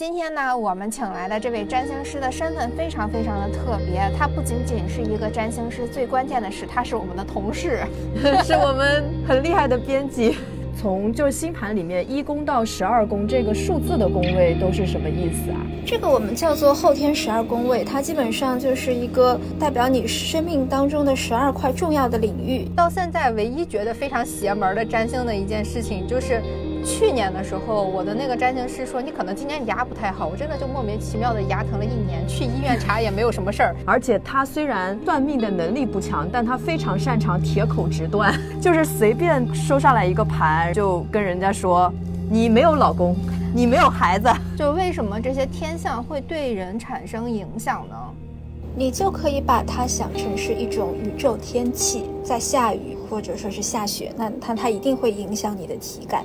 今天呢，我们请来的这位占星师的身份非常非常的特别，他不仅仅是一个占星师，最关键的是他是我们的同事，是我们很厉害的编辑。从就是星盘里面一宫到十二宫这个数字的宫位都是什么意思啊？这个我们叫做后天十二宫位，它基本上就是一个代表你生命当中的十二块重要的领域。到现在唯一觉得非常邪门的占星的一件事情就是。去年的时候，我的那个占星师说你可能今年牙不太好，我真的就莫名其妙的牙疼了一年，去医院查也没有什么事儿。而且他虽然算命的能力不强，但他非常擅长铁口直断，就是随便收上来一个盘就跟人家说你没有老公，你没有孩子。就为什么这些天象会对人产生影响呢？你就可以把它想成是一种宇宙天气，在下雨或者说是下雪，那它它一定会影响你的体感。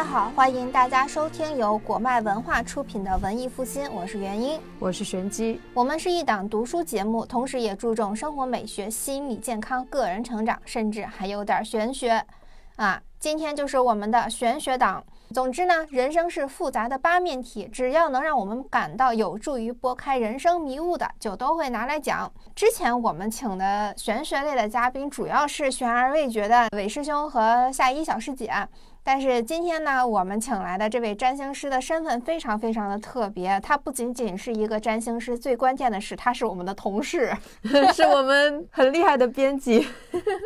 家好，欢迎大家收听由果麦文化出品的文艺复兴，我是元英，我是玄机，我们是一档读书节目，同时也注重生活美学、心理健康、个人成长，甚至还有点玄学啊。今天就是我们的玄学党。总之呢，人生是复杂的八面体，只要能让我们感到有助于拨开人生迷雾的，就都会拿来讲。之前我们请的玄学类的嘉宾，主要是悬而未决的韦师兄和夏一小师姐。但是今天呢，我们请来的这位占星师的身份非常非常的特别。他不仅仅是一个占星师，最关键的是他是我们的同事，是我们很厉害的编辑。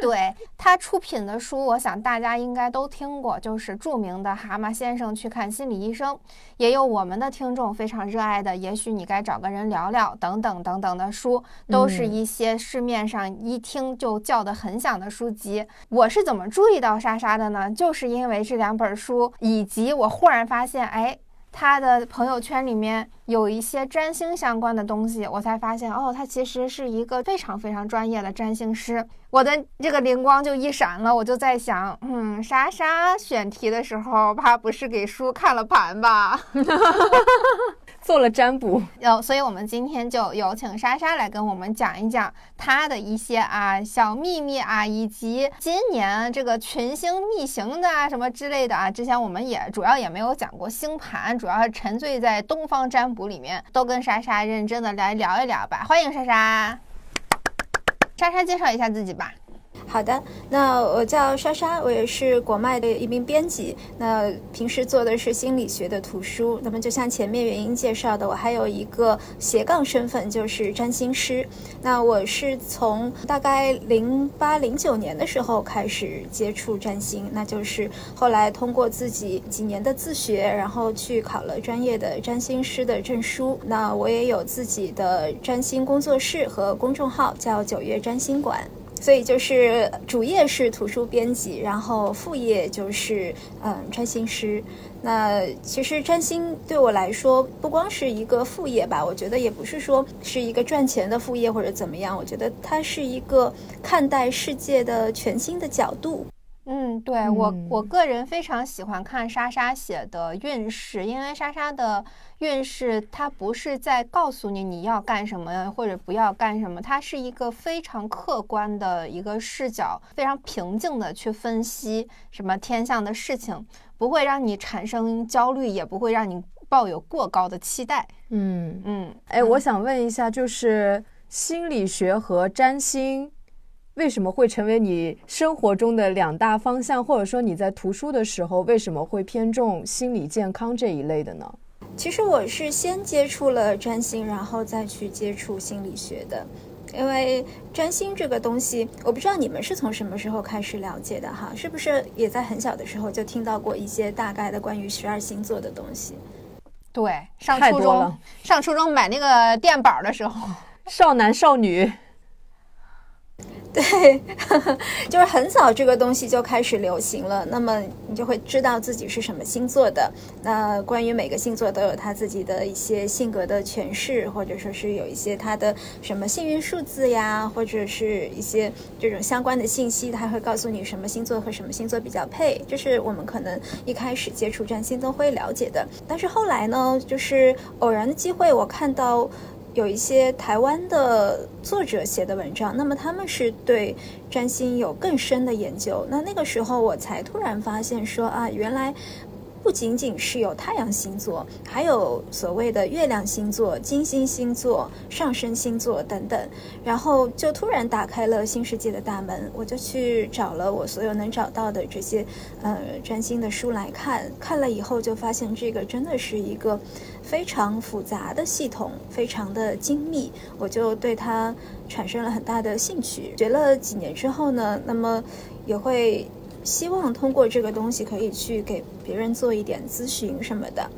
对 他出品的书，我想大家应该都听过，就是著名的《蛤蟆先生去看心理医生》，也有我们的听众非常热爱的《也许你该找个人聊聊》等等等等的书，都是一些市面上一听就叫得很响的书籍。我是怎么注意到莎莎的呢？就是因为。这两本书，以及我忽然发现，哎，他的朋友圈里面有一些占星相关的东西，我才发现，哦，他其实是一个非常非常专业的占星师。我的这个灵光就一闪了，我就在想，嗯，莎莎选题的时候，怕不是给书看了盘吧？做了占卜，有，所以我们今天就有请莎莎来跟我们讲一讲她的一些啊小秘密啊，以及今年这个群星逆行的啊什么之类的啊。之前我们也主要也没有讲过星盘，主要是沉醉在东方占卜里面，都跟莎莎认真的来聊一聊吧。欢迎莎莎，莎莎介绍一下自己吧。好的，那我叫莎莎，我也是国脉的一名编辑。那平时做的是心理学的图书。那么就像前面原因介绍的，我还有一个斜杠身份，就是占星师。那我是从大概零八零九年的时候开始接触占星，那就是后来通过自己几年的自学，然后去考了专业的占星师的证书。那我也有自己的占星工作室和公众号，叫九月占星馆。所以就是主业是图书编辑，然后副业就是嗯占星师。那其实占星对我来说不光是一个副业吧，我觉得也不是说是一个赚钱的副业或者怎么样，我觉得它是一个看待世界的全新的角度。嗯，对我我个人非常喜欢看莎莎写的运势，因为莎莎的运势它不是在告诉你你要干什么或者不要干什么，它是一个非常客观的一个视角，非常平静的去分析什么天象的事情，不会让你产生焦虑，也不会让你抱有过高的期待。嗯嗯，哎，我想问一下，就是心理学和占星。为什么会成为你生活中的两大方向？或者说你在图书的时候为什么会偏重心理健康这一类的呢？其实我是先接触了占星，然后再去接触心理学的。因为占星这个东西，我不知道你们是从什么时候开始了解的哈？是不是也在很小的时候就听到过一些大概的关于十二星座的东西？对，上初中上初中买那个电板的时候，少男少女。对，就是很早这个东西就开始流行了。那么你就会知道自己是什么星座的。那关于每个星座都有他自己的一些性格的诠释，或者说是有一些他的什么幸运数字呀，或者是一些这种相关的信息，他会告诉你什么星座和什么星座比较配。这是我们可能一开始接触占星都会了解的。但是后来呢，就是偶然的机会，我看到。有一些台湾的作者写的文章，那么他们是对占星有更深的研究。那那个时候我才突然发现说啊，原来。不仅仅是有太阳星座，还有所谓的月亮星座、金星星座、上升星座等等，然后就突然打开了新世界的大门。我就去找了我所有能找到的这些呃占星的书来看，看了以后就发现这个真的是一个非常复杂的系统，非常的精密，我就对它产生了很大的兴趣。学了几年之后呢，那么也会。希望通过这个东西可以去给别人做一点咨询什么的。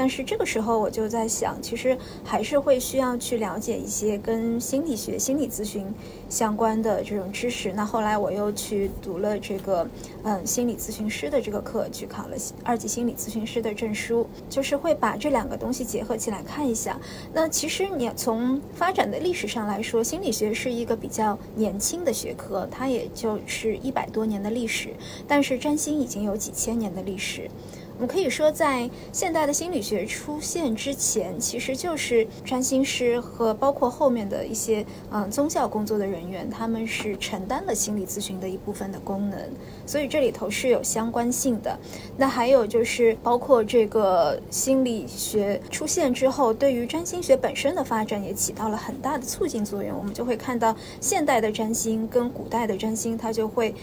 但是这个时候我就在想，其实还是会需要去了解一些跟心理学、心理咨询相关的这种知识。那后来我又去读了这个嗯心理咨询师的这个课，去考了二级心理咨询师的证书，就是会把这两个东西结合起来看一下。那其实你从发展的历史上来说，心理学是一个比较年轻的学科，它也就是一百多年的历史，但是占星已经有几千年的历史。我们可以说，在现代的心理学出现之前，其实就是占星师和包括后面的一些嗯宗教工作的人员，他们是承担了心理咨询的一部分的功能，所以这里头是有相关性的。那还有就是，包括这个心理学出现之后，对于占星学本身的发展也起到了很大的促进作用。我们就会看到，现代的占星跟古代的占星，它就会。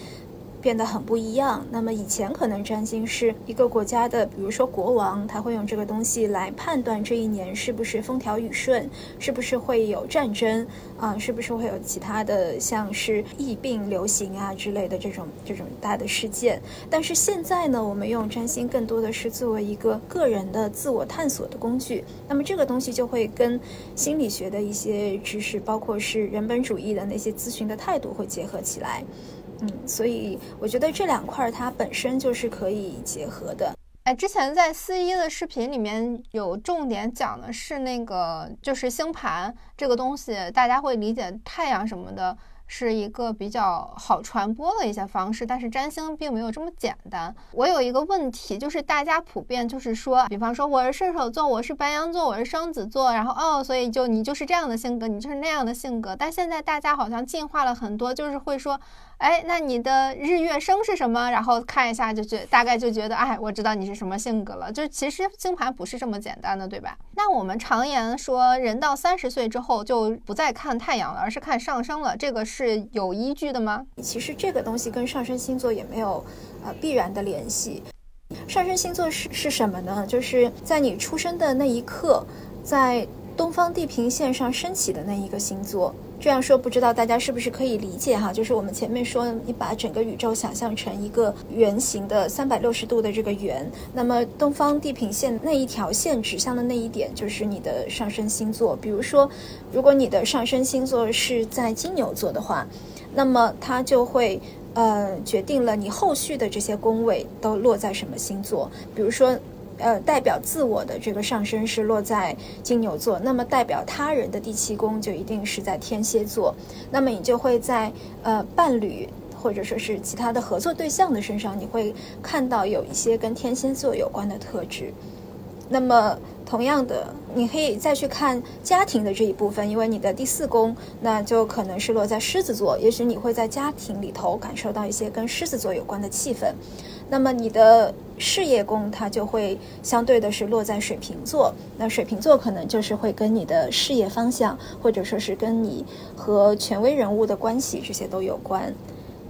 变得很不一样。那么以前可能占星是一个国家的，比如说国王，他会用这个东西来判断这一年是不是风调雨顺，是不是会有战争啊，是不是会有其他的像是疫病流行啊之类的这种这种大的事件。但是现在呢，我们用占星更多的是作为一个个人的自我探索的工具。那么这个东西就会跟心理学的一些知识，包括是人本主义的那些咨询的态度会结合起来。嗯，所以我觉得这两块儿它本身就是可以结合的。哎，之前在四一的视频里面有重点讲的是那个，就是星盘这个东西，大家会理解太阳什么的。是一个比较好传播的一些方式，但是占星并没有这么简单。我有一个问题，就是大家普遍就是说，比方说我是射手座，我是白羊座，我是双子座，然后哦，所以就你就是这样的性格，你就是那样的性格。但现在大家好像进化了很多，就是会说，哎，那你的日月生是什么？然后看一下就觉大概就觉得，哎，我知道你是什么性格了。就其实星盘不是这么简单的，对吧？那我们常言说，人到三十岁之后就不再看太阳了，而是看上升了，这个是。是有依据的吗？其实这个东西跟上升星座也没有呃必然的联系。上升星座是是什么呢？就是在你出生的那一刻，在东方地平线上升起的那一个星座。这样说不知道大家是不是可以理解哈？就是我们前面说，你把整个宇宙想象成一个圆形的三百六十度的这个圆，那么东方地平线那一条线指向的那一点就是你的上升星座。比如说，如果你的上升星座是在金牛座的话，那么它就会呃决定了你后续的这些宫位都落在什么星座。比如说。呃，代表自我的这个上升是落在金牛座，那么代表他人的第七宫就一定是在天蝎座，那么你就会在呃伴侣或者说是其他的合作对象的身上，你会看到有一些跟天蝎座有关的特质。那么同样的，你可以再去看家庭的这一部分，因为你的第四宫那就可能是落在狮子座，也许你会在家庭里头感受到一些跟狮子座有关的气氛。那么你的事业宫，它就会相对的是落在水瓶座。那水瓶座可能就是会跟你的事业方向，或者说是跟你和权威人物的关系这些都有关。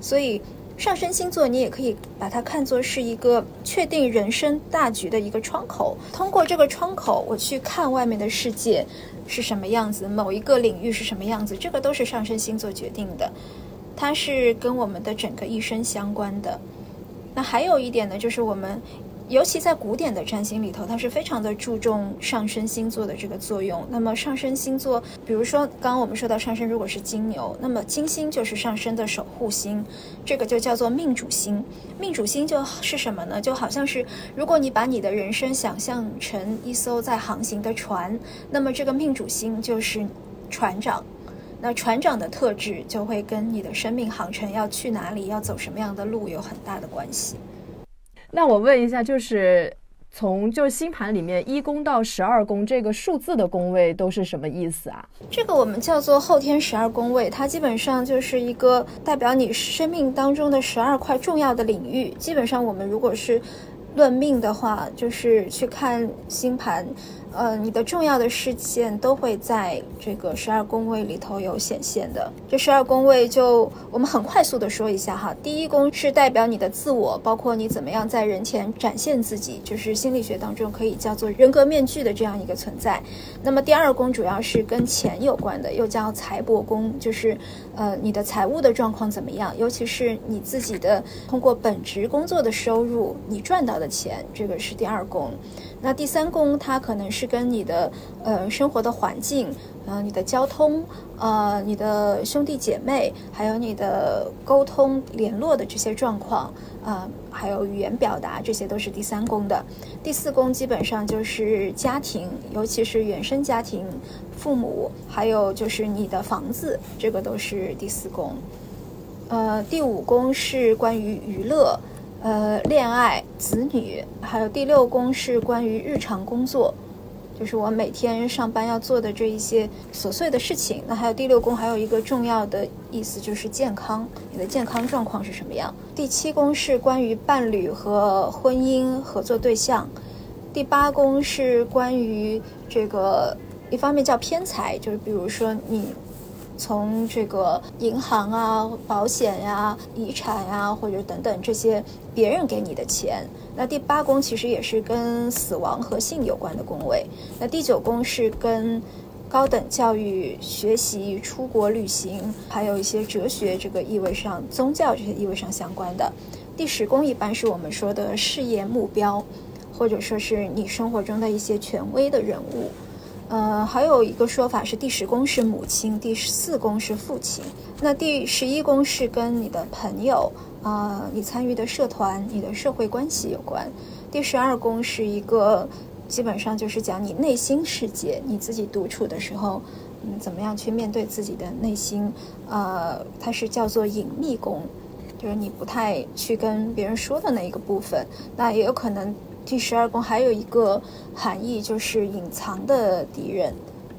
所以上升星座你也可以把它看作是一个确定人生大局的一个窗口。通过这个窗口，我去看外面的世界是什么样子，某一个领域是什么样子，这个都是上升星座决定的。它是跟我们的整个一生相关的。那还有一点呢，就是我们，尤其在古典的占星里头，它是非常的注重上升星座的这个作用。那么上升星座，比如说刚刚我们说到上升如果是金牛，那么金星就是上升的守护星，这个就叫做命主星。命主星就是什么呢？就好像是如果你把你的人生想象成一艘在航行的船，那么这个命主星就是船长。那船长的特质就会跟你的生命航程要去哪里，要走什么样的路有很大的关系。那我问一下，就是从就星盘里面一宫到十二宫这个数字的宫位都是什么意思啊？这个我们叫做后天十二宫位，它基本上就是一个代表你生命当中的十二块重要的领域。基本上我们如果是论命的话，就是去看星盘。呃，你的重要的事件都会在这个十二宫位里头有显现的。这十二宫位就我们很快速的说一下哈。第一宫是代表你的自我，包括你怎么样在人前展现自己，就是心理学当中可以叫做人格面具的这样一个存在。那么第二宫主要是跟钱有关的，又叫财帛宫，就是呃你的财务的状况怎么样，尤其是你自己的通过本职工作的收入，你赚到的钱，这个是第二宫。那第三宫它可能是跟你的呃生活的环境，呃你的交通，呃你的兄弟姐妹，还有你的沟通联络的这些状况，啊还有语言表达，这些都是第三宫的。第四宫基本上就是家庭，尤其是原生家庭、父母，还有就是你的房子，这个都是第四宫。呃，第五宫是关于娱乐。呃，恋爱、子女，还有第六宫是关于日常工作，就是我每天上班要做的这一些琐碎的事情。那还有第六宫还有一个重要的意思就是健康，你的健康状况是什么样？第七宫是关于伴侣和婚姻合作对象，第八宫是关于这个一方面叫偏财，就是比如说你。从这个银行啊、保险呀、遗产呀，或者等等这些别人给你的钱，那第八宫其实也是跟死亡和性有关的宫位。那第九宫是跟高等教育、学习、出国旅行，还有一些哲学这个意味上、宗教这些意味上相关的。第十宫一般是我们说的事业目标，或者说是你生活中的一些权威的人物。呃，还有一个说法是第十宫是母亲，第十四宫是父亲，那第十一宫是跟你的朋友啊，你参与的社团、你的社会关系有关。第十二宫是一个，基本上就是讲你内心世界，你自己独处的时候，嗯，怎么样去面对自己的内心？呃，它是叫做隐秘宫，就是你不太去跟别人说的那一个部分。那也有可能。第十二宫还有一个含义，就是隐藏的敌人，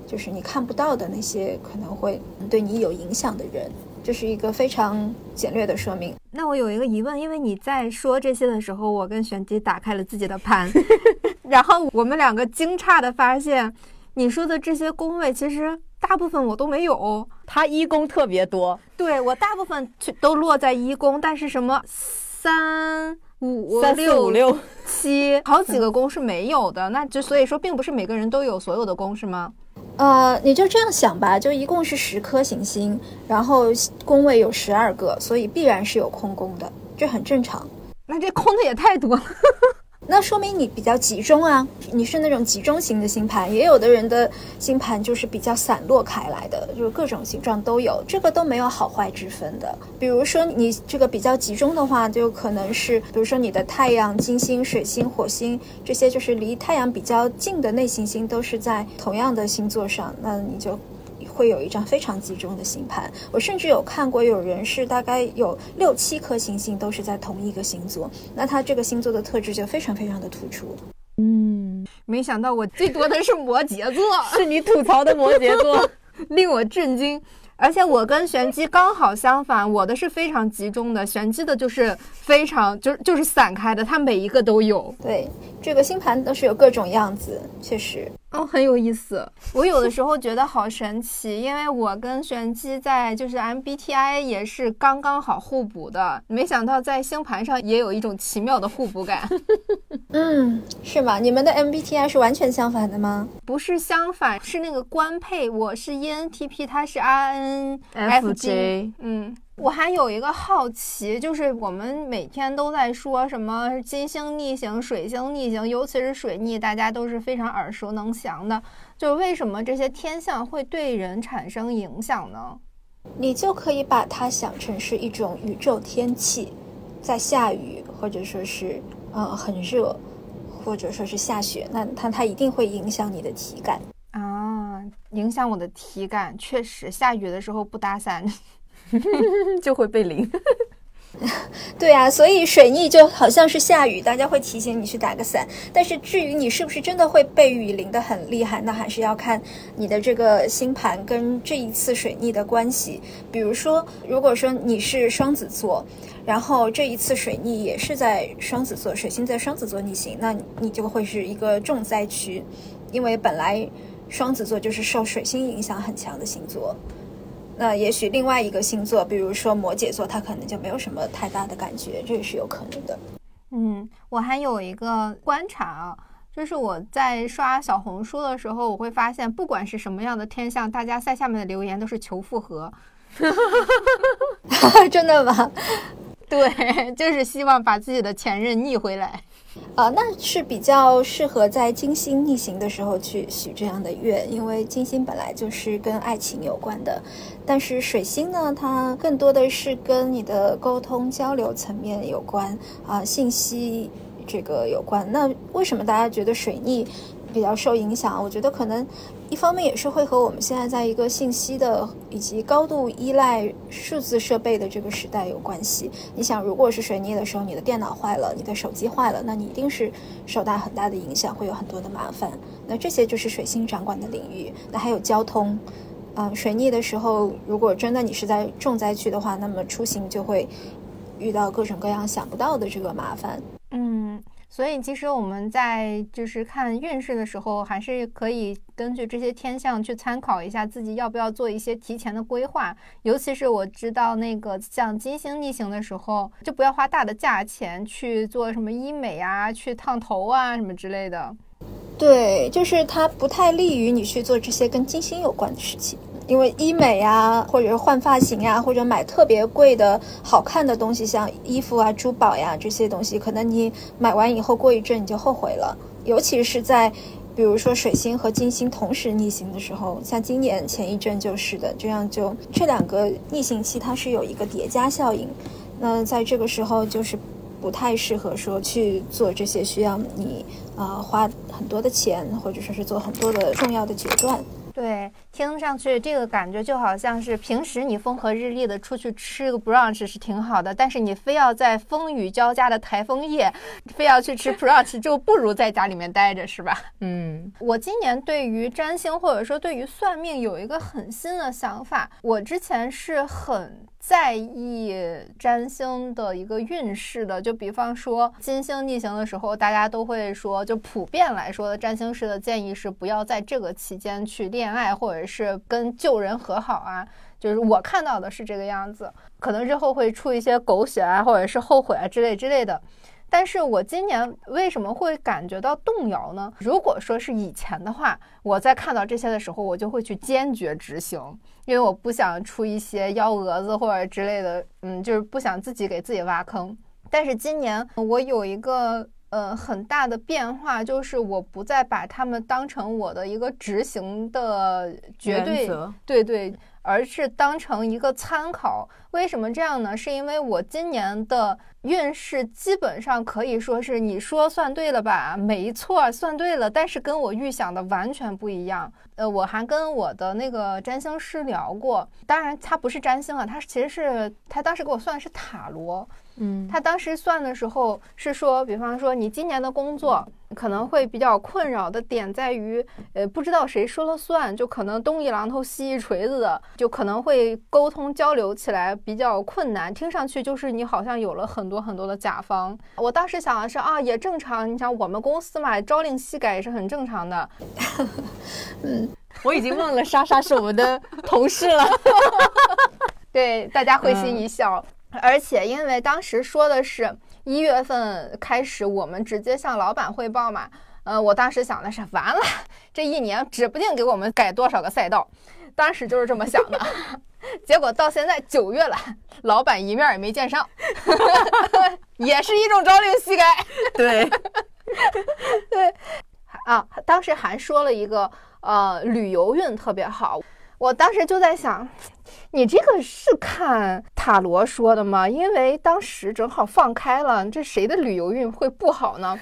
就是你看不到的那些可能会对你有影响的人。这是一个非常简略的说明。那我有一个疑问，因为你在说这些的时候，我跟玄机打开了自己的盘，然后我们两个惊诧的发现，你说的这些宫位其实大部分我都没有，他一宫特别多。对我大部分都落在一宫，但是什么三。五六七，好几个宫是没有的，那就所以说，并不是每个人都有所有的宫，是吗？呃，你就这样想吧，就一共是十颗行星，然后宫位有十二个，所以必然是有空宫的，这很正常。那这空的也太多了。那说明你比较集中啊，你是那种集中型的星盘，也有的人的星盘就是比较散落开来的，就是各种形状都有，这个都没有好坏之分的。比如说你这个比较集中的话，就可能是，比如说你的太阳、金星、水星、火星这些，就是离太阳比较近的内行星都是在同样的星座上，那你就。会有一张非常集中的星盘，我甚至有看过有人是大概有六七颗星星都是在同一个星座，那他这个星座的特质就非常非常的突出。嗯，没想到我最多的是摩羯座，是你吐槽的摩羯座，令我震惊。而且我跟玄机刚好相反，我的是非常集中的，玄机的就是非常就是就是散开的，它每一个都有。对，这个星盘都是有各种样子，确实。哦，很有意思。我有的时候觉得好神奇，因为我跟玄机在就是 MBTI 也是刚刚好互补的，没想到在星盘上也有一种奇妙的互补感。嗯，是吗？你们的 MBTI 是完全相反的吗？不是相反，是那个官配，我是 ENTP，他是 INFJ。嗯。我还有一个好奇，就是我们每天都在说什么金星逆行、水星逆行，尤其是水逆，大家都是非常耳熟能详的。就是为什么这些天象会对人产生影响呢？你就可以把它想成是一种宇宙天气，在下雨，或者说是呃很热，或者说是下雪，那它它一定会影响你的体感啊，影响我的体感。确实，下雨的时候不打伞。就会被淋。对啊，所以水逆就好像是下雨，大家会提醒你去打个伞。但是至于你是不是真的会被雨淋得很厉害，那还是要看你的这个星盘跟这一次水逆的关系。比如说，如果说你是双子座，然后这一次水逆也是在双子座，水星在双子座逆行，那你就会是一个重灾区，因为本来双子座就是受水星影响很强的星座。那也许另外一个星座，比如说摩羯座，他可能就没有什么太大的感觉，这也是有可能的。嗯，我还有一个观察啊，就是我在刷小红书的时候，我会发现，不管是什么样的天象，大家在下面的留言都是求复合。真的吗？对，就是希望把自己的前任逆回来。啊，那是比较适合在金星逆行的时候去许这样的愿，因为金星本来就是跟爱情有关的，但是水星呢，它更多的是跟你的沟通交流层面有关啊，信息这个有关。那为什么大家觉得水逆比较受影响？我觉得可能。一方面也是会和我们现在在一个信息的以及高度依赖数字设备的这个时代有关系。你想，如果是水逆的时候，你的电脑坏了，你的手机坏了，那你一定是受到很大的影响，会有很多的麻烦。那这些就是水星掌管的领域。那还有交通，嗯，水逆的时候，如果真的你是在重灾区的话，那么出行就会遇到各种各样想不到的这个麻烦。嗯。所以，其实我们在就是看运势的时候，还是可以根据这些天象去参考一下自己要不要做一些提前的规划。尤其是我知道那个像金星逆行的时候，就不要花大的价钱去做什么医美啊、去烫头啊什么之类的。对，就是它不太利于你去做这些跟金星有关的事情。因为医美呀，或者是换发型呀，或者买特别贵的好看的东西，像衣服啊、珠宝呀这些东西，可能你买完以后过一阵你就后悔了。尤其是在，比如说水星和金星同时逆行的时候，像今年前一阵就是的，这样就这两个逆行期它是有一个叠加效应。那在这个时候就是不太适合说去做这些需要你啊花很多的钱，或者说是做很多的重要的决断。对，听上去这个感觉就好像是平时你风和日丽的出去吃个 brunch 是挺好的，但是你非要在风雨交加的台风夜，非要去吃 brunch，就不如在家里面待着，是吧？嗯，我今年对于占星或者说对于算命有一个很新的想法，我之前是很。在意占星的一个运势的，就比方说金星逆行的时候，大家都会说，就普遍来说的占星师的建议是不要在这个期间去恋爱，或者是跟旧人和好啊。就是我看到的是这个样子，可能日后会出一些狗血啊，或者是后悔啊之类之类的。但是我今年为什么会感觉到动摇呢？如果说是以前的话，我在看到这些的时候，我就会去坚决执行，因为我不想出一些幺蛾子或者之类的，嗯，就是不想自己给自己挖坑。但是今年我有一个呃很大的变化，就是我不再把他们当成我的一个执行的绝对，对对。而是当成一个参考，为什么这样呢？是因为我今年的运势基本上可以说是你说算对了吧？没错，算对了，但是跟我预想的完全不一样。呃，我还跟我的那个占星师聊过，当然他不是占星啊，他其实是他当时给我算的是塔罗。嗯，他当时算的时候是说，比方说你今年的工作可能会比较困扰的点在于，呃，不知道谁说了算，就可能东一榔头西一锤子的，就可能会沟通交流起来比较困难。听上去就是你好像有了很多很多的甲方。我当时想的是啊，也正常，你想我们公司嘛，朝令夕改也是很正常的。嗯，我已经忘了莎莎是我们的同事了。对，大家会心一笑。而且，因为当时说的是一月份开始，我们直接向老板汇报嘛。呃，我当时想的是，完了，这一年指不定给我们改多少个赛道。当时就是这么想的。结果到现在九月了，老板一面也没见上，也是一种朝令夕改。对，对，啊，当时还说了一个，呃，旅游运特别好。我当时就在想，你这个是看塔罗说的吗？因为当时正好放开了，这谁的旅游运会不好呢？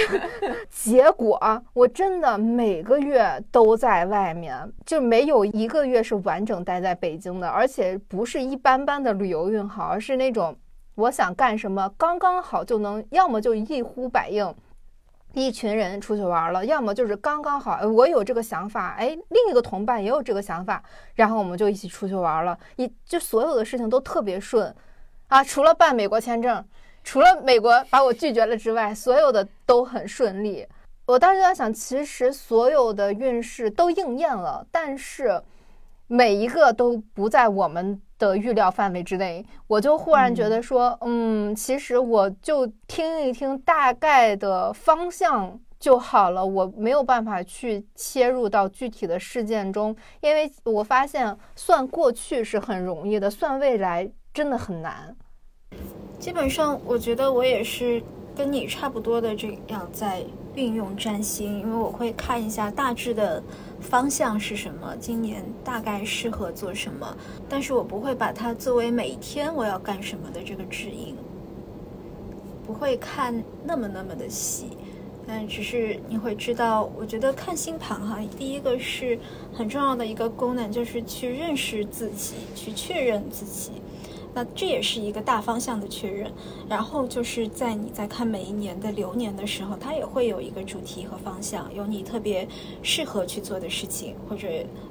结果我真的每个月都在外面，就没有一个月是完整待在北京的，而且不是一般般的旅游运好，而是那种我想干什么，刚刚好就能，要么就一呼百应，一群人出去玩了，要么就是刚刚好，我有这个想法，哎，另一个同伴也有这个想法，然后我们就一起出去玩了，一就所有的事情都特别顺，啊，除了办美国签证，除了美国把我拒绝了之外，所有的都很顺利。我当时就在想，其实所有的运势都应验了，但是每一个都不在我们。的预料范围之内，我就忽然觉得说，嗯，其实我就听一听大概的方向就好了，我没有办法去切入到具体的事件中，因为我发现算过去是很容易的，算未来真的很难。基本上，我觉得我也是跟你差不多的这样在运用占星，因为我会看一下大致的。方向是什么？今年大概适合做什么？但是我不会把它作为每一天我要干什么的这个指引，不会看那么那么的细，但只是你会知道，我觉得看星盘哈，第一个是很重要的一个功能，就是去认识自己，去确认自己。那这也是一个大方向的确认，然后就是在你在看每一年的流年的时候，它也会有一个主题和方向，有你特别适合去做的事情，或者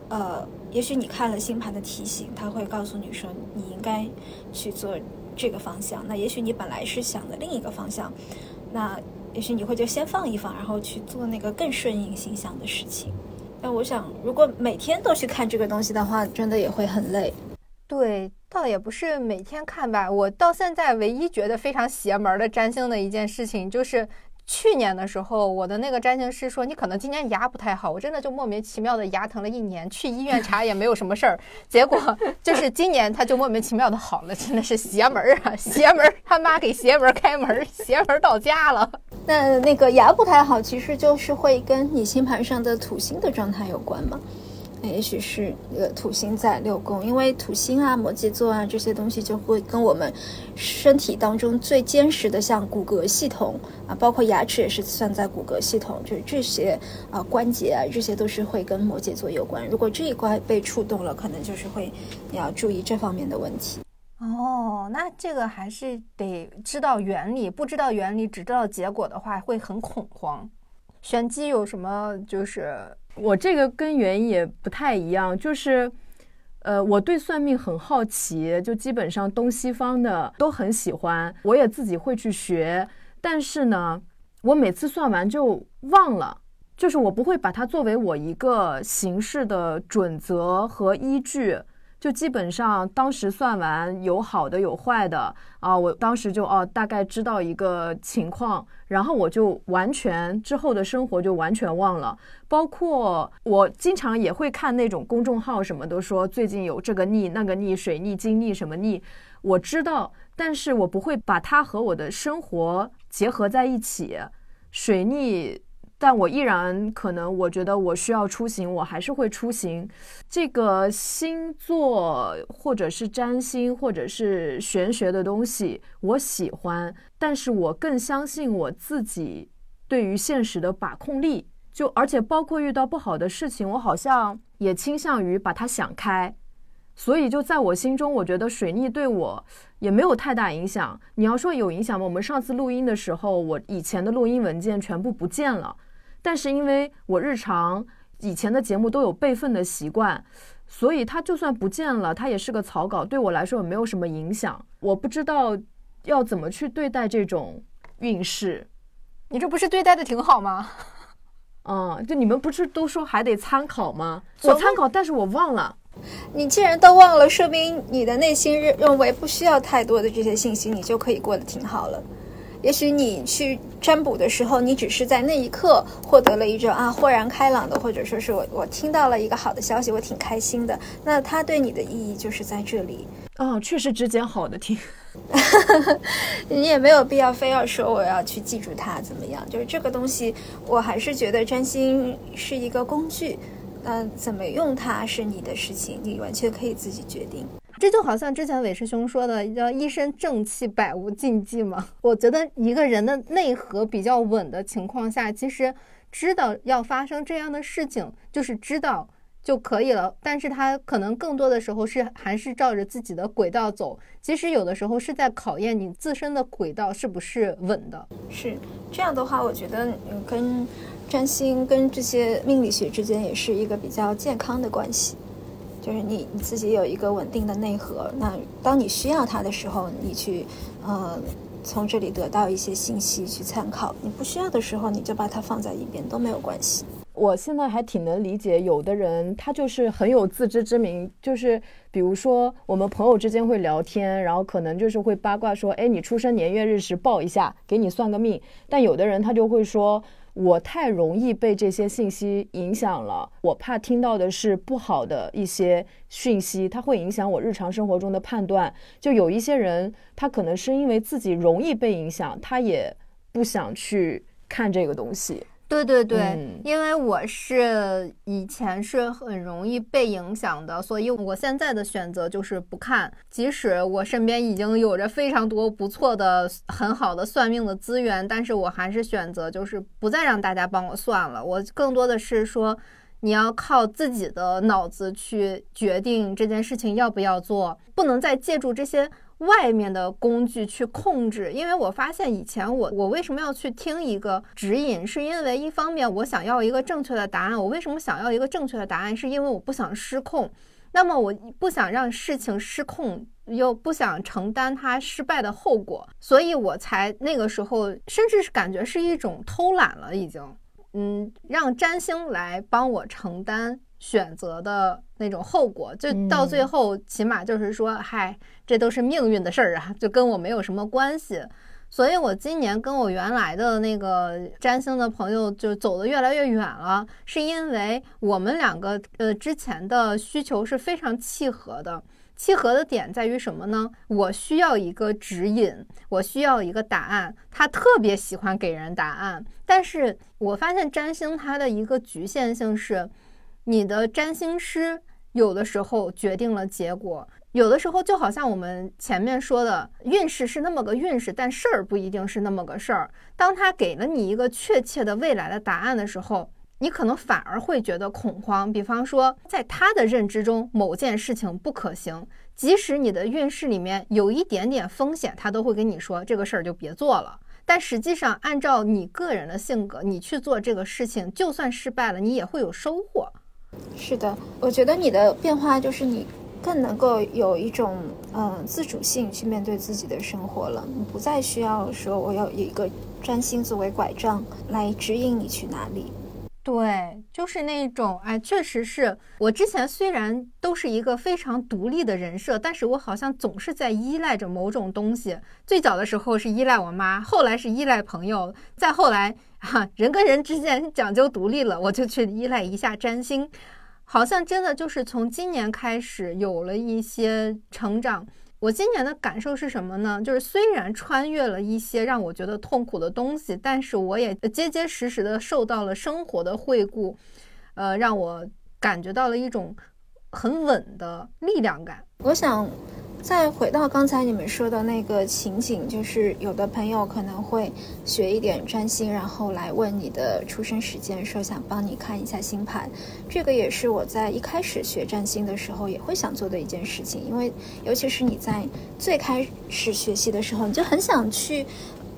呃，也许你看了星盘的提醒，它会告诉你说你应该去做这个方向。那也许你本来是想的另一个方向，那也许你会就先放一放，然后去做那个更顺应形象的事情。但我想，如果每天都去看这个东西的话，真的也会很累。对。倒也不是每天看吧，我到现在唯一觉得非常邪门的占星的一件事情，就是去年的时候，我的那个占星师说你可能今年牙不太好，我真的就莫名其妙的牙疼了一年，去医院查也没有什么事儿，结果 就是今年他就莫名其妙的好了，真的是邪门啊，邪门他妈给邪门开门，邪门到家了。那那个牙不太好，其实就是会跟你星盘上的土星的状态有关吗？也许是那个土星在六宫，因为土星啊、摩羯座啊这些东西就会跟我们身体当中最坚实的，像骨骼系统啊，包括牙齿也是算在骨骼系统，就是这些啊关节啊，这些都是会跟摩羯座有关。如果这一块被触动了，可能就是会要注意这方面的问题。哦，那这个还是得知道原理，不知道原理只知道结果的话，会很恐慌。玄机有什么就是？我这个跟原也不太一样，就是，呃，我对算命很好奇，就基本上东西方的都很喜欢，我也自己会去学，但是呢，我每次算完就忘了，就是我不会把它作为我一个行事的准则和依据。就基本上当时算完有好的有坏的啊，我当时就哦大概知道一个情况，然后我就完全之后的生活就完全忘了。包括我经常也会看那种公众号，什么都说最近有这个逆那个逆水逆金逆什么逆，我知道，但是我不会把它和我的生活结合在一起，水逆。但我依然可能，我觉得我需要出行，我还是会出行。这个星座或者是占星或者是玄学的东西，我喜欢，但是我更相信我自己对于现实的把控力。就而且包括遇到不好的事情，我好像也倾向于把它想开。所以就在我心中，我觉得水逆对我也没有太大影响。你要说有影响吗？我们上次录音的时候，我以前的录音文件全部不见了。但是因为我日常以前的节目都有备份的习惯，所以它就算不见了，它也是个草稿，对我来说也没有什么影响。我不知道要怎么去对待这种运势，你这不是对待的挺好吗？嗯，就你们不是都说还得参考吗？我参考，但是我忘了。你既然都忘了，说明你的内心认认为不需要太多的这些信息，你就可以过得挺好了。也许你去占卜的时候，你只是在那一刻获得了一种啊豁然开朗的，或者说是我我听到了一个好的消息，我挺开心的。那它对你的意义就是在这里。哦，确实只捡好的 听。你也没有必要非要说我要去记住它怎么样？就是这个东西，我还是觉得占星是一个工具，嗯，怎么用它是你的事情，你完全可以自己决定。这就好像之前韦师兄说的，叫一身正气，百无禁忌嘛。我觉得一个人的内核比较稳的情况下，其实知道要发生这样的事情，就是知道就可以了。但是他可能更多的时候是还是照着自己的轨道走，其实有的时候是在考验你自身的轨道是不是稳的。是这样的话，我觉得嗯，跟占星跟这些命理学之间也是一个比较健康的关系，就是你你自己有一个稳定的内核，那当你需要它的时候，你去呃。从这里得到一些信息去参考，你不需要的时候你就把它放在一边都没有关系。我现在还挺能理解，有的人他就是很有自知之明，就是比如说我们朋友之间会聊天，然后可能就是会八卦说，哎，你出生年月日时报一下，给你算个命。但有的人他就会说。我太容易被这些信息影响了，我怕听到的是不好的一些讯息，它会影响我日常生活中的判断。就有一些人，他可能是因为自己容易被影响，他也不想去看这个东西。对对对，因为我是以前是很容易被影响的，所以我现在的选择就是不看。即使我身边已经有着非常多不错的、很好的算命的资源，但是我还是选择就是不再让大家帮我算了。我更多的是说，你要靠自己的脑子去决定这件事情要不要做，不能再借助这些。外面的工具去控制，因为我发现以前我我为什么要去听一个指引，是因为一方面我想要一个正确的答案。我为什么想要一个正确的答案，是因为我不想失控。那么我不想让事情失控，又不想承担它失败的后果，所以我才那个时候甚至是感觉是一种偷懒了，已经，嗯，让占星来帮我承担。选择的那种后果，就到最后，起码就是说，嗨，这都是命运的事儿啊，就跟我没有什么关系。所以，我今年跟我原来的那个占星的朋友就走得越来越远了，是因为我们两个呃之前的需求是非常契合的。契合的点在于什么呢？我需要一个指引，我需要一个答案。他特别喜欢给人答案，但是我发现占星它的一个局限性是。你的占星师有的时候决定了结果，有的时候就好像我们前面说的，运势是那么个运势，但事儿不一定是那么个事儿。当他给了你一个确切的未来的答案的时候，你可能反而会觉得恐慌。比方说，在他的认知中，某件事情不可行，即使你的运势里面有一点点风险，他都会跟你说这个事儿就别做了。但实际上，按照你个人的性格，你去做这个事情，就算失败了，你也会有收获。是的，我觉得你的变化就是你更能够有一种嗯自主性去面对自己的生活了，你不再需要说我要有一个占星作为拐杖来指引你去哪里。对，就是那种哎，确实是我之前虽然都是一个非常独立的人设，但是我好像总是在依赖着某种东西。最早的时候是依赖我妈，后来是依赖朋友，再后来。哈，人跟人之间讲究独立了，我就去依赖一下占星，好像真的就是从今年开始有了一些成长。我今年的感受是什么呢？就是虽然穿越了一些让我觉得痛苦的东西，但是我也结结实实的受到了生活的惠顾，呃，让我感觉到了一种很稳的力量感。我想。再回到刚才你们说的那个情景，就是有的朋友可能会学一点占星，然后来问你的出生时间，说想帮你看一下星盘。这个也是我在一开始学占星的时候也会想做的一件事情，因为尤其是你在最开始学习的时候，你就很想去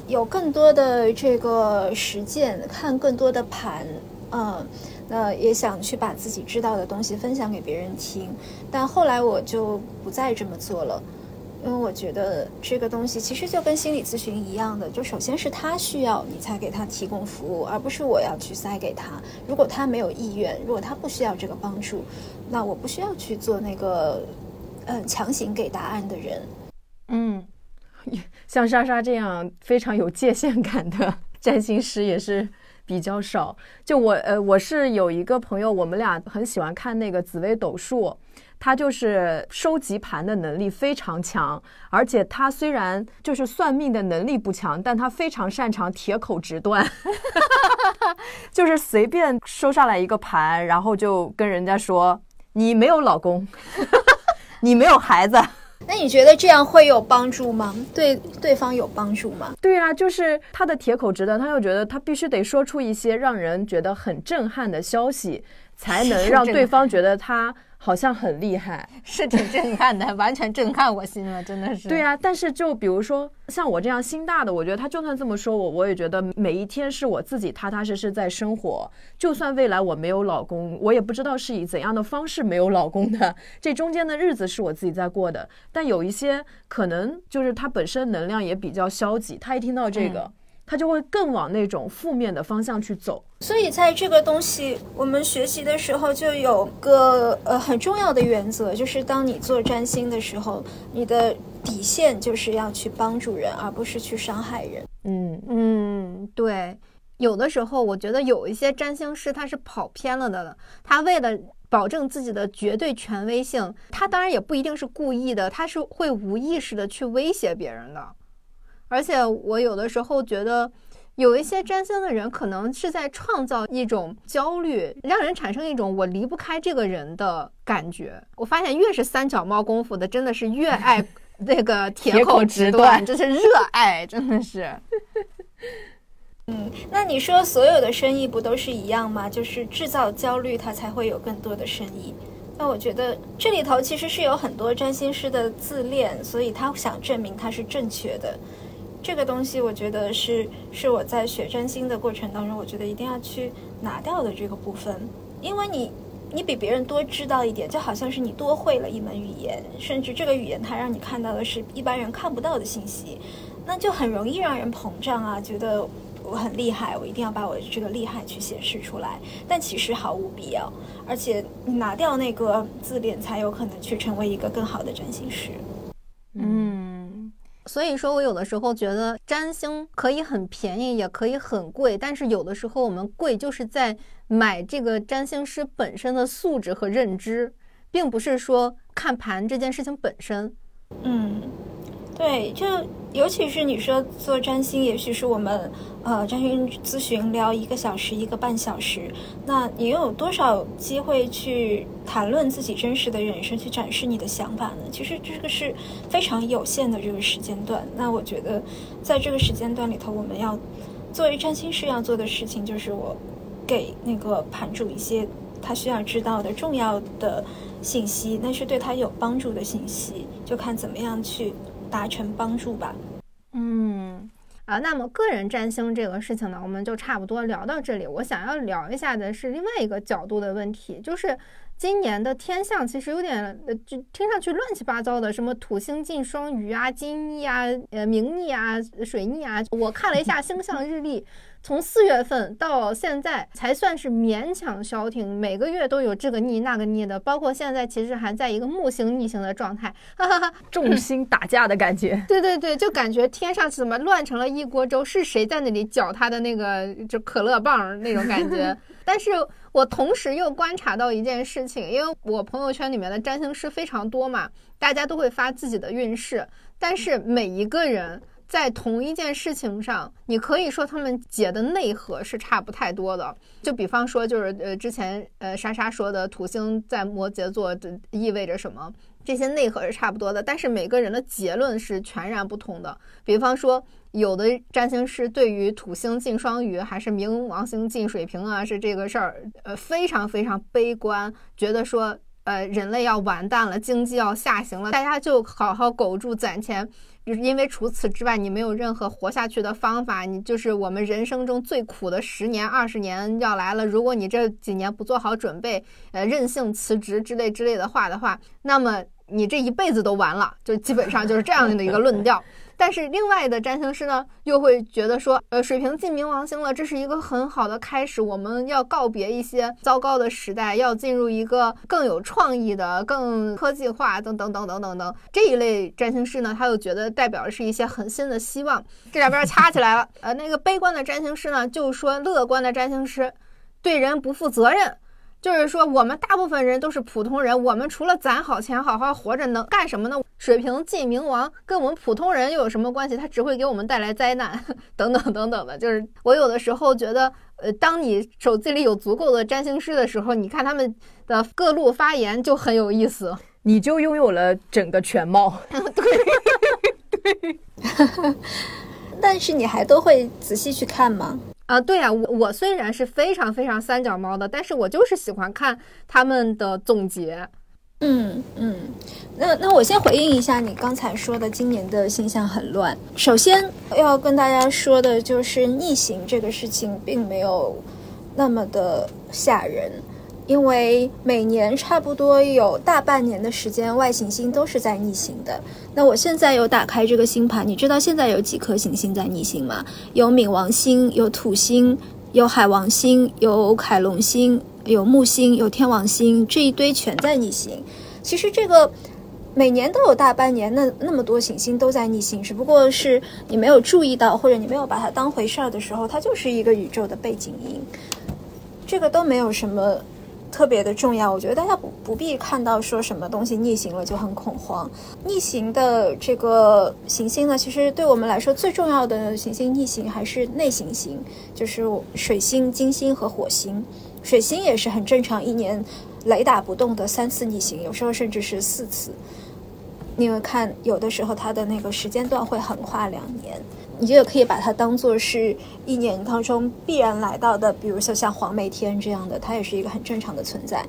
有更多的这个实践，看更多的盘，嗯。那也想去把自己知道的东西分享给别人听，但后来我就不再这么做了，因为我觉得这个东西其实就跟心理咨询一样的，就首先是他需要你才给他提供服务，而不是我要去塞给他。如果他没有意愿，如果他不需要这个帮助，那我不需要去做那个，嗯，强行给答案的人。嗯，像莎莎这样非常有界限感的占星师也是。比较少，就我呃，我是有一个朋友，我们俩很喜欢看那个紫微斗数，他就是收集盘的能力非常强，而且他虽然就是算命的能力不强，但他非常擅长铁口直断，就是随便收上来一个盘，然后就跟人家说你没有老公，你没有孩子。那你觉得这样会有帮助吗？对对方有帮助吗？对啊，就是他的铁口直断，他又觉得他必须得说出一些让人觉得很震撼的消息，才能让对方觉得他。好像很厉害，是挺震撼的，完全震撼我心了，真的是。对啊，但是就比如说像我这样心大的，我觉得他就算这么说我，我也觉得每一天是我自己踏踏实实在生活。就算未来我没有老公，我也不知道是以怎样的方式没有老公的，这中间的日子是我自己在过的。但有一些可能就是他本身能量也比较消极，他一听到这个。他就会更往那种负面的方向去走，所以在这个东西我们学习的时候，就有个呃很重要的原则，就是当你做占星的时候，你的底线就是要去帮助人，而不是去伤害人。嗯嗯，对。有的时候，我觉得有一些占星师他是跑偏了的，他为了保证自己的绝对权威性，他当然也不一定是故意的，他是会无意识的去威胁别人的。而且我有的时候觉得，有一些占星的人可能是在创造一种焦虑，让人产生一种我离不开这个人的感觉。我发现越是三脚猫功夫的，真的是越爱 那个铁口直断，这是热爱，真的是。嗯，那你说所有的生意不都是一样吗？就是制造焦虑，它才会有更多的生意。那我觉得这里头其实是有很多占星师的自恋，所以他想证明他是正确的。这个东西，我觉得是是我在学占星的过程当中，我觉得一定要去拿掉的这个部分，因为你你比别人多知道一点，就好像是你多会了一门语言，甚至这个语言它让你看到的是一般人看不到的信息，那就很容易让人膨胀啊，觉得我很厉害，我一定要把我这个厉害去显示出来，但其实毫无必要，而且你拿掉那个自恋，才有可能去成为一个更好的占星师。嗯。所以说，我有的时候觉得占星可以很便宜，也可以很贵。但是有的时候我们贵，就是在买这个占星师本身的素质和认知，并不是说看盘这件事情本身。嗯。对，就尤其是你说做占星，也许是我们呃占星咨询聊一个小时、一个半小时，那你又有多少机会去谈论自己真实的人生，去展示你的想法呢？其实这个是非常有限的这个时间段。那我觉得，在这个时间段里头，我们要作为占星师要做的事情，就是我给那个盘主一些他需要知道的重要的信息，那是对他有帮助的信息，就看怎么样去。达成帮助吧。嗯，啊，那么个人占星这个事情呢，我们就差不多聊到这里。我想要聊一下的是另外一个角度的问题，就是今年的天象其实有点，就听上去乱七八糟的，什么土星进双鱼啊、金逆啊、呃明逆啊、水逆啊。我看了一下星象日历。从四月份到现在才算是勉强消停，每个月都有这个逆那个逆的，包括现在其实还在一个木星逆行的状态，哈哈哈，重心打架的感觉。对对对，就感觉天上怎么乱成了一锅粥，是谁在那里搅他的那个就可乐棒那种感觉？但是我同时又观察到一件事情，因为我朋友圈里面的占星师非常多嘛，大家都会发自己的运势，但是每一个人。在同一件事情上，你可以说他们解的内核是差不太多的。就比方说，就是呃，之前呃莎莎说的土星在摩羯座的意味着什么，这些内核是差不多的，但是每个人的结论是全然不同的。比方说，有的占星师对于土星进双鱼还是冥王星进水瓶啊，是这个事儿，呃，非常非常悲观，觉得说，呃，人类要完蛋了，经济要下行了，大家就好好苟住攒钱。就是因为除此之外，你没有任何活下去的方法。你就是我们人生中最苦的十年、二十年要来了。如果你这几年不做好准备，呃，任性辞职之类之类的话的话，那么你这一辈子都完了。就基本上就是这样的一个论调。但是另外的占星师呢，又会觉得说，呃，水瓶进冥王星了，这是一个很好的开始，我们要告别一些糟糕的时代，要进入一个更有创意的、更科技化等等等等等等这一类占星师呢，他又觉得代表的是一些很新的希望，这两边掐起来了。呃，那个悲观的占星师呢，就说乐观的占星师对人不负责任。就是说，我们大部分人都是普通人，我们除了攒好钱、好好活着，能干什么呢？水瓶进冥王跟我们普通人又有什么关系？他只会给我们带来灾难，等等等等的。就是我有的时候觉得，呃，当你手机里有足够的占星师的时候，你看他们的各路发言就很有意思，你就拥有了整个全貌。对，对。但是你还都会仔细去看吗？啊，对呀，我我虽然是非常非常三脚猫的，但是我就是喜欢看他们的总结。嗯嗯，那那我先回应一下你刚才说的，今年的现象很乱。首先要跟大家说的就是逆行这个事情并没有那么的吓人，因为每年差不多有大半年的时间，外行星都是在逆行的。那我现在有打开这个星盘，你知道现在有几颗行星在逆行吗？有冥王星，有土星，有海王星，有凯龙星。有木星，有天王星，这一堆全在逆行。其实这个每年都有大半年，那那么多行星都在逆行，只不过是你没有注意到，或者你没有把它当回事儿的时候，它就是一个宇宙的背景音。这个都没有什么特别的重要。我觉得大家不不必看到说什么东西逆行了就很恐慌。逆行的这个行星呢，其实对我们来说最重要的行星逆行还是内行星，就是水星、金星和火星。水星也是很正常，一年雷打不动的三次逆行，有时候甚至是四次。你会看，有的时候它的那个时间段会横跨两年，你就可以把它当做是一年当中必然来到的，比如说像黄梅天这样的，它也是一个很正常的存在。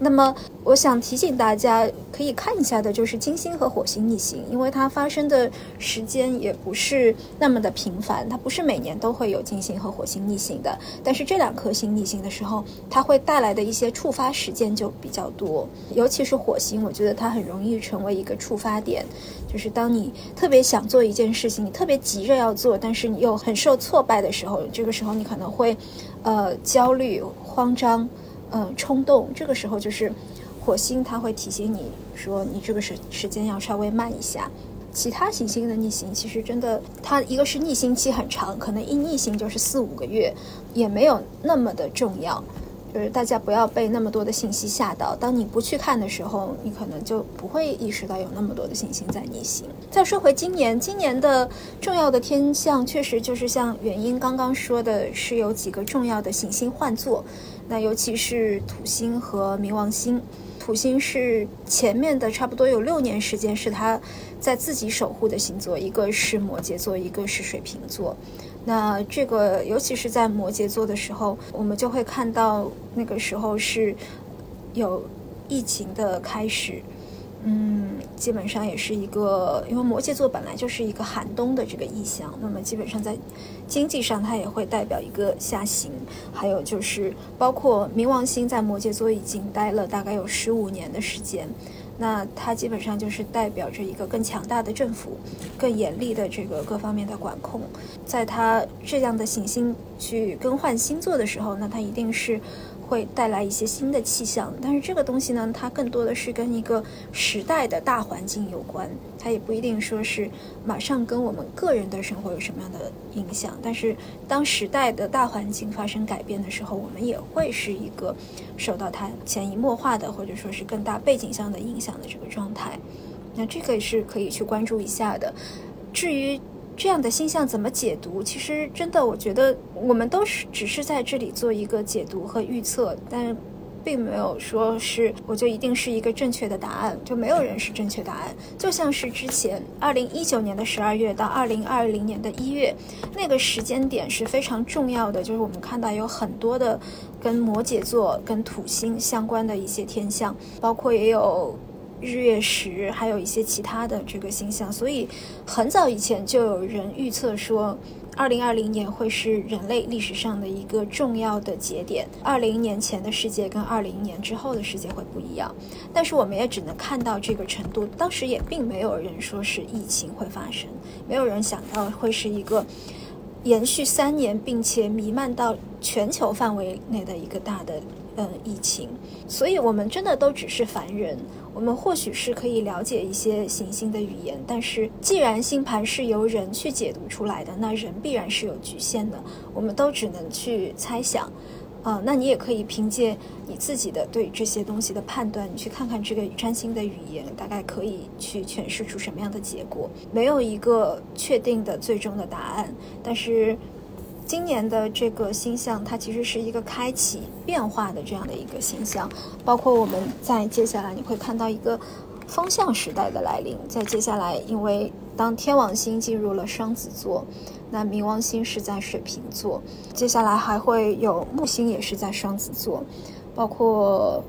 那么，我想提醒大家可以看一下的，就是金星和火星逆行，因为它发生的时间也不是那么的频繁，它不是每年都会有金星和火星逆行的。但是这两颗星逆行的时候，它会带来的一些触发时间就比较多，尤其是火星，我觉得它很容易成为一个触发点，就是当你特别想做一件事情，你特别急着要做，但是你又很受挫败的时候，这个时候你可能会，呃，焦虑、慌张。嗯，冲动这个时候就是火星，它会提醒你说你这个时时间要稍微慢一下。其他行星的逆行其实真的，它一个是逆行期很长，可能一逆行就是四五个月，也没有那么的重要。就是大家不要被那么多的信息吓到。当你不去看的时候，你可能就不会意识到有那么多的行星在逆行。再说回今年，今年的重要的天象确实就是像原因刚刚说的，是有几个重要的行星换座。那尤其是土星和冥王星，土星是前面的差不多有六年时间是他在自己守护的星座，一个是摩羯座，一个是水瓶座。那这个尤其是在摩羯座的时候，我们就会看到那个时候是有疫情的开始。嗯，基本上也是一个，因为摩羯座本来就是一个寒冬的这个意象，那么基本上在经济上它也会代表一个下行，还有就是包括冥王星在摩羯座已经待了大概有十五年的时间，那它基本上就是代表着一个更强大的政府，更严厉的这个各方面的管控，在它这样的行星去更换星座的时候，那它一定是。会带来一些新的气象，但是这个东西呢，它更多的是跟一个时代的大环境有关，它也不一定说是马上跟我们个人的生活有什么样的影响。但是当时代的大环境发生改变的时候，我们也会是一个受到它潜移默化的，或者说是更大背景上的影响的这个状态。那这个是可以去关注一下的。至于。这样的星象怎么解读？其实真的，我觉得我们都是只是在这里做一个解读和预测，但并没有说是我就一定是一个正确的答案，就没有人是正确答案。就像是之前二零一九年的十二月到二零二零年的一月，那个时间点是非常重要的，就是我们看到有很多的跟摩羯座、跟土星相关的一些天象，包括也有。日月食，还有一些其他的这个星象，所以很早以前就有人预测说，二零二零年会是人类历史上的一个重要的节点。二零年前的世界跟二零年之后的世界会不一样，但是我们也只能看到这个程度。当时也并没有人说是疫情会发生，没有人想到会是一个延续三年并且弥漫到全球范围内的一个大的嗯疫情。所以我们真的都只是凡人。我们或许是可以了解一些行星的语言，但是既然星盘是由人去解读出来的，那人必然是有局限的。我们都只能去猜想，啊，那你也可以凭借你自己的对这些东西的判断，你去看看这个占星的语言，大概可以去诠释出什么样的结果。没有一个确定的最终的答案，但是。今年的这个星象，它其实是一个开启变化的这样的一个星象，包括我们在接下来你会看到一个风向时代的来临。在接下来，因为当天王星进入了双子座，那冥王星是在水瓶座，接下来还会有木星也是在双子座，包括。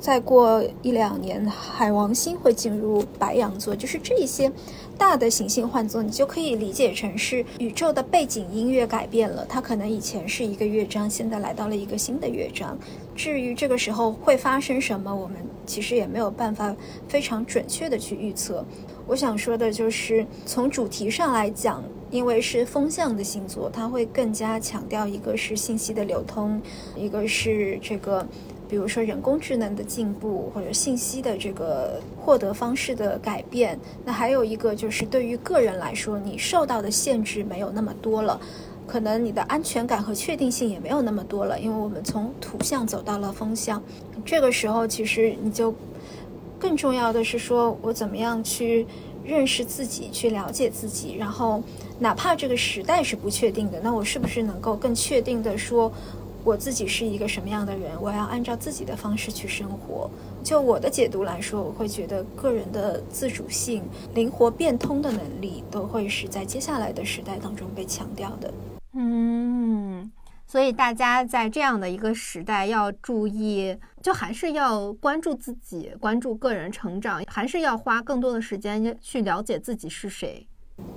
再过一两年，海王星会进入白羊座，就是这一些大的行星换座，你就可以理解成是宇宙的背景音乐改变了。它可能以前是一个乐章，现在来到了一个新的乐章。至于这个时候会发生什么，我们其实也没有办法非常准确的去预测。我想说的就是，从主题上来讲，因为是风向的星座，它会更加强调一个是信息的流通，一个是这个。比如说人工智能的进步，或者信息的这个获得方式的改变，那还有一个就是对于个人来说，你受到的限制没有那么多了，可能你的安全感和确定性也没有那么多了，因为我们从图像走到了风向，这个时候其实你就更重要的是说我怎么样去认识自己，去了解自己，然后哪怕这个时代是不确定的，那我是不是能够更确定的说？我自己是一个什么样的人？我要按照自己的方式去生活。就我的解读来说，我会觉得个人的自主性、灵活变通的能力，都会是在接下来的时代当中被强调的。嗯，所以大家在这样的一个时代要注意，就还是要关注自己，关注个人成长，还是要花更多的时间去了解自己是谁。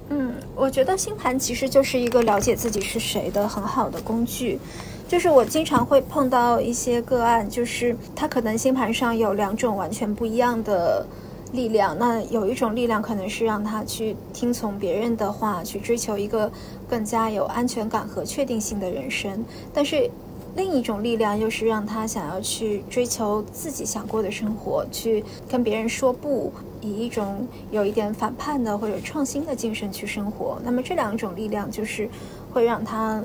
嗯，我觉得星盘其实就是一个了解自己是谁的很好的工具。就是我经常会碰到一些个案，就是他可能星盘上有两种完全不一样的力量。那有一种力量可能是让他去听从别人的话，去追求一个更加有安全感和确定性的人生。但是另一种力量又是让他想要去追求自己想过的生活，去跟别人说不，以一种有一点反叛的或者创新的精神去生活。那么这两种力量就是会让他。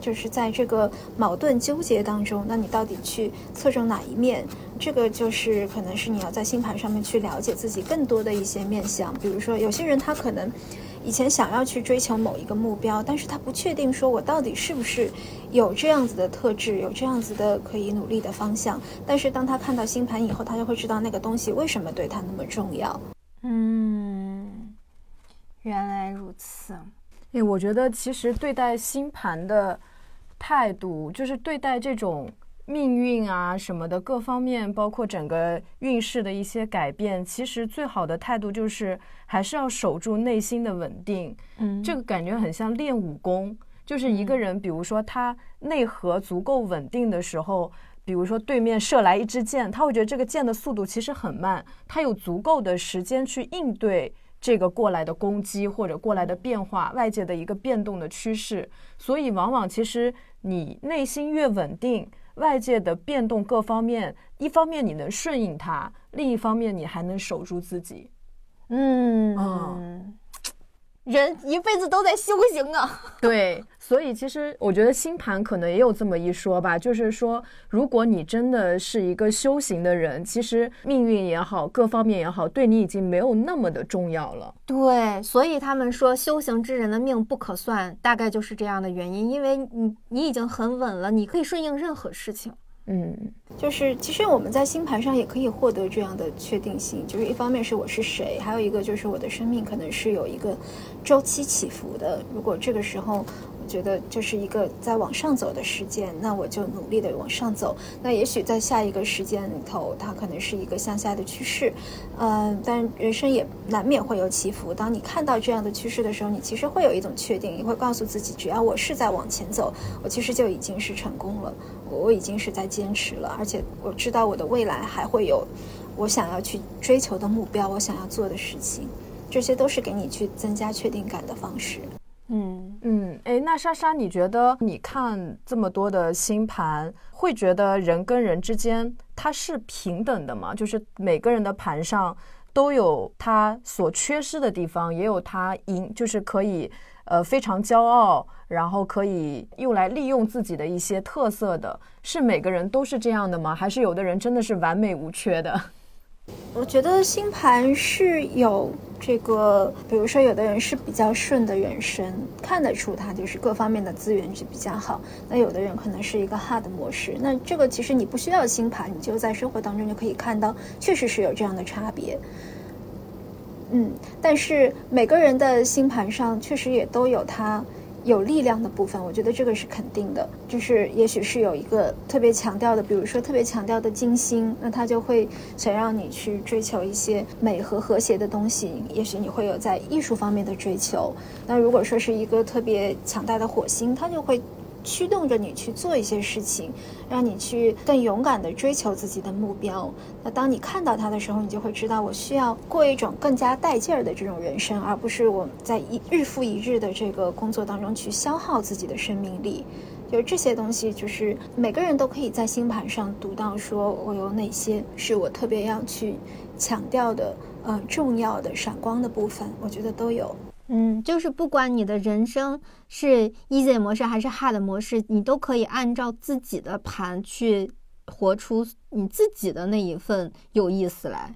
就是在这个矛盾纠结当中，那你到底去侧重哪一面？这个就是可能是你要在星盘上面去了解自己更多的一些面相。比如说，有些人他可能以前想要去追求某一个目标，但是他不确定说我到底是不是有这样子的特质，有这样子的可以努力的方向。但是当他看到星盘以后，他就会知道那个东西为什么对他那么重要。嗯，原来如此。哎，我觉得其实对待星盘的态度，就是对待这种命运啊什么的各方面，包括整个运势的一些改变，其实最好的态度就是还是要守住内心的稳定。嗯，这个感觉很像练武功，就是一个人，比如说他内核足够稳定的时候，比如说对面射来一支箭，他会觉得这个箭的速度其实很慢，他有足够的时间去应对。这个过来的攻击或者过来的变化，外界的一个变动的趋势，所以往往其实你内心越稳定，外界的变动各方面，一方面你能顺应它，另一方面你还能守住自己。嗯。人一辈子都在修行啊，对，所以其实我觉得星盘可能也有这么一说吧，就是说，如果你真的是一个修行的人，其实命运也好，各方面也好，对你已经没有那么的重要了。对，所以他们说修行之人的命不可算，大概就是这样的原因，因为你你已经很稳了，你可以顺应任何事情。嗯，就是其实我们在星盘上也可以获得这样的确定性，就是一方面是我是谁，还有一个就是我的生命可能是有一个周期起伏的。如果这个时候。觉得这是一个在往上走的时间，那我就努力的往上走。那也许在下一个时间里头，它可能是一个向下的趋势，嗯，但人生也难免会有起伏。当你看到这样的趋势的时候，你其实会有一种确定，你会告诉自己，只要我是在往前走，我其实就已经是成功了，我已经是在坚持了，而且我知道我的未来还会有我想要去追求的目标，我想要做的事情，这些都是给你去增加确定感的方式。嗯嗯，哎，那莎莎，你觉得你看这么多的星盘，会觉得人跟人之间它是平等的吗？就是每个人的盘上都有他所缺失的地方，也有他赢，就是可以呃非常骄傲，然后可以用来利用自己的一些特色的，是每个人都是这样的吗？还是有的人真的是完美无缺的？我觉得星盘是有这个，比如说有的人是比较顺的人生，看得出他就是各方面的资源是比较好。那有的人可能是一个 hard 模式，那这个其实你不需要星盘，你就在生活当中就可以看到，确实是有这样的差别。嗯，但是每个人的星盘上确实也都有他。有力量的部分，我觉得这个是肯定的。就是也许是有一个特别强调的，比如说特别强调的金星，那它就会想让你去追求一些美和和谐的东西。也许你会有在艺术方面的追求。那如果说是一个特别强大的火星，它就会。驱动着你去做一些事情，让你去更勇敢地追求自己的目标。那当你看到它的时候，你就会知道，我需要过一种更加带劲儿的这种人生，而不是我在一日复一日的这个工作当中去消耗自己的生命力。就这些东西，就是每个人都可以在星盘上读到，说我有哪些是我特别要去强调的，呃，重要的闪光的部分，我觉得都有。嗯，就是不管你的人生是 easy 模式还是 hard 模式，你都可以按照自己的盘去活出你自己的那一份有意思来。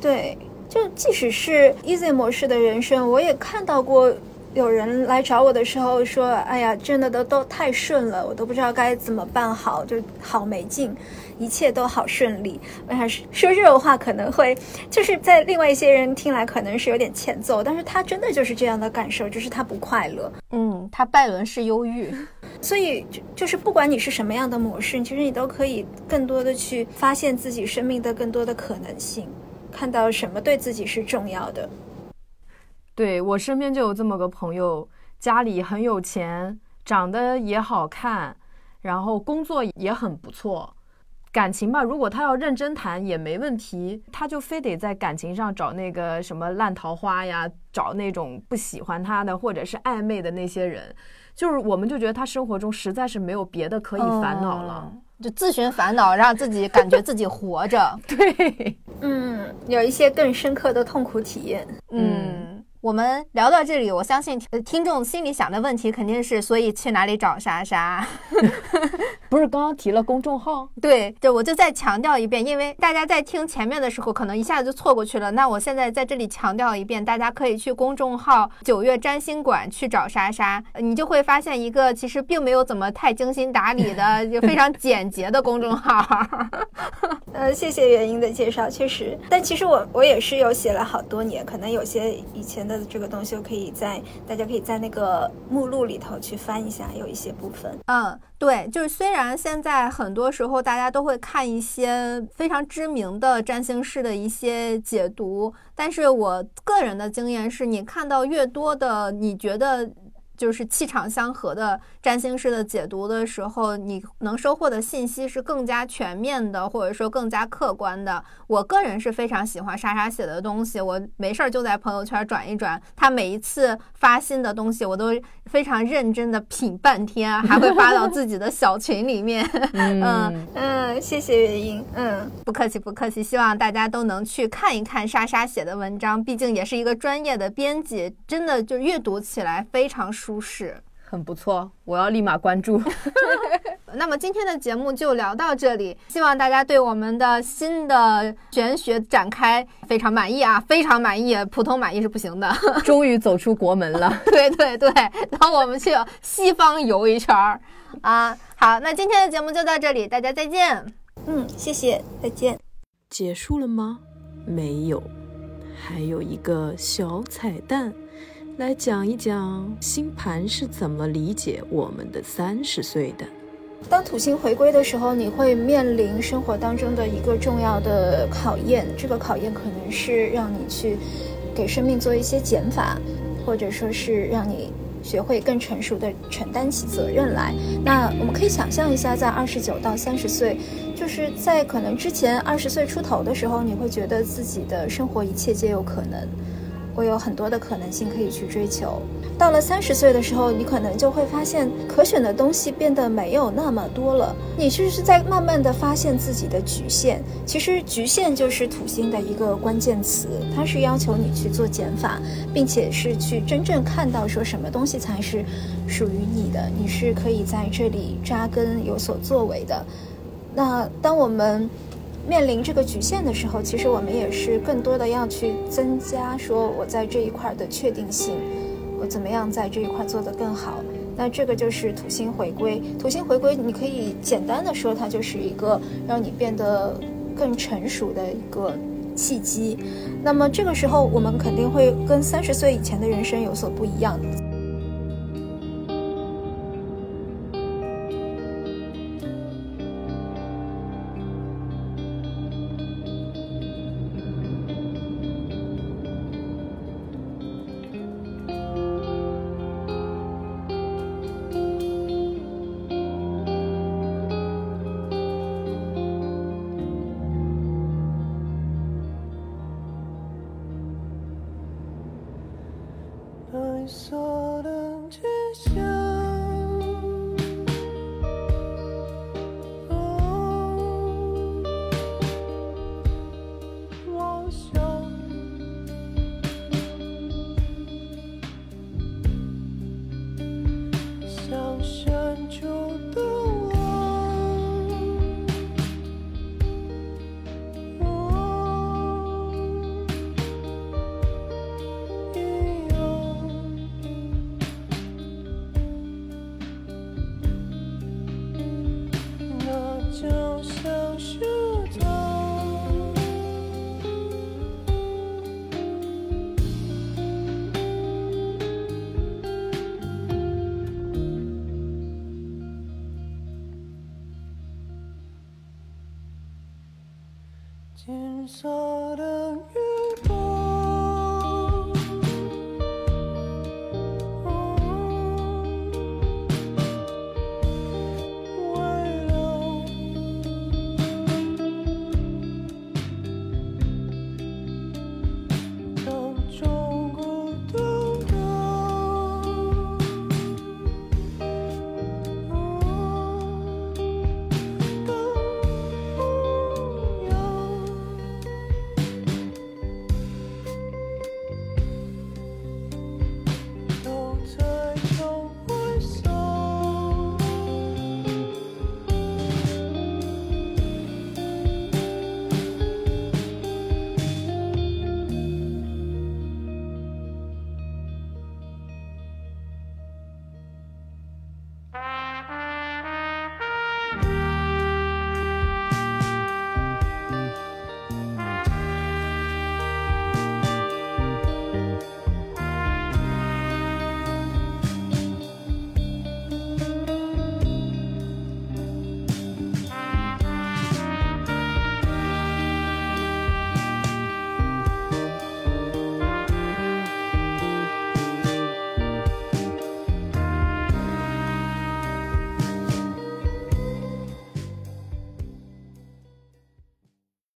对，就即使是 easy 模式的人生，我也看到过。有人来找我的时候说：“哎呀，真的都都太顺了，我都不知道该怎么办好，就好没劲，一切都好顺利。”我想说这种话可能会就是在另外一些人听来可能是有点欠揍，但是他真的就是这样的感受，就是他不快乐。嗯，他拜伦式忧郁，所以就就是不管你是什么样的模式，其实你都可以更多的去发现自己生命的更多的可能性，看到什么对自己是重要的。对我身边就有这么个朋友，家里很有钱，长得也好看，然后工作也很不错，感情吧，如果他要认真谈也没问题，他就非得在感情上找那个什么烂桃花呀，找那种不喜欢他的或者是暧昧的那些人，就是我们就觉得他生活中实在是没有别的可以烦恼了，就自寻烦恼，让自己感觉自己活着。对，嗯，有一些更深刻的痛苦体验，嗯。我们聊到这里，我相信听众心里想的问题肯定是：所以去哪里找莎莎？不是刚刚提了公众号？对，对我就再强调一遍，因为大家在听前面的时候，可能一下子就错过去了。那我现在在这里强调一遍，大家可以去公众号“九月占星馆”去找莎莎，你就会发现一个其实并没有怎么太精心打理的，就非常 简洁的公众号。呃，谢谢原因的介绍，确实，但其实我我也是有写了好多年，可能有些以前的。这个东西可以在大家可以在那个目录里头去翻一下，有一些部分。嗯，对，就是虽然现在很多时候大家都会看一些非常知名的占星师的一些解读，但是我个人的经验是，你看到越多的，你觉得。就是气场相合的占星师的解读的时候，你能收获的信息是更加全面的，或者说更加客观的。我个人是非常喜欢莎莎写的东西，我没事儿就在朋友圈转一转。她每一次发新的东西，我都非常认真的品半天，还会发到自己的小群里面。嗯嗯，谢谢原因。嗯，不客气不客气，希望大家都能去看一看莎莎写的文章，毕竟也是一个专业的编辑，真的就阅读起来非常。舒适，很不错，我要立马关注。那么今天的节目就聊到这里，希望大家对我们的新的玄学展开非常满意啊，非常满意，普通满意是不行的。终于走出国门了，对对对，然后我们去西方游一圈儿啊。好，那今天的节目就到这里，大家再见。嗯，谢谢，再见。结束了吗？没有，还有一个小彩蛋。来讲一讲星盘是怎么理解我们的三十岁的。当土星回归的时候，你会面临生活当中的一个重要的考验。这个考验可能是让你去给生命做一些减法，或者说是让你学会更成熟的承担起责任来。那我们可以想象一下，在二十九到三十岁，就是在可能之前二十岁出头的时候，你会觉得自己的生活一切皆有可能。我有很多的可能性可以去追求。到了三十岁的时候，你可能就会发现可选的东西变得没有那么多了。你其实是在慢慢的发现自己的局限。其实局限就是土星的一个关键词，它是要求你去做减法，并且是去真正看到说什么东西才是属于你的，你是可以在这里扎根有所作为的。那当我们面临这个局限的时候，其实我们也是更多的要去增加，说我在这一块的确定性，我怎么样在这一块做得更好。那这个就是土星回归。土星回归，你可以简单的说，它就是一个让你变得更成熟的一个契机。那么这个时候，我们肯定会跟三十岁以前的人生有所不一样。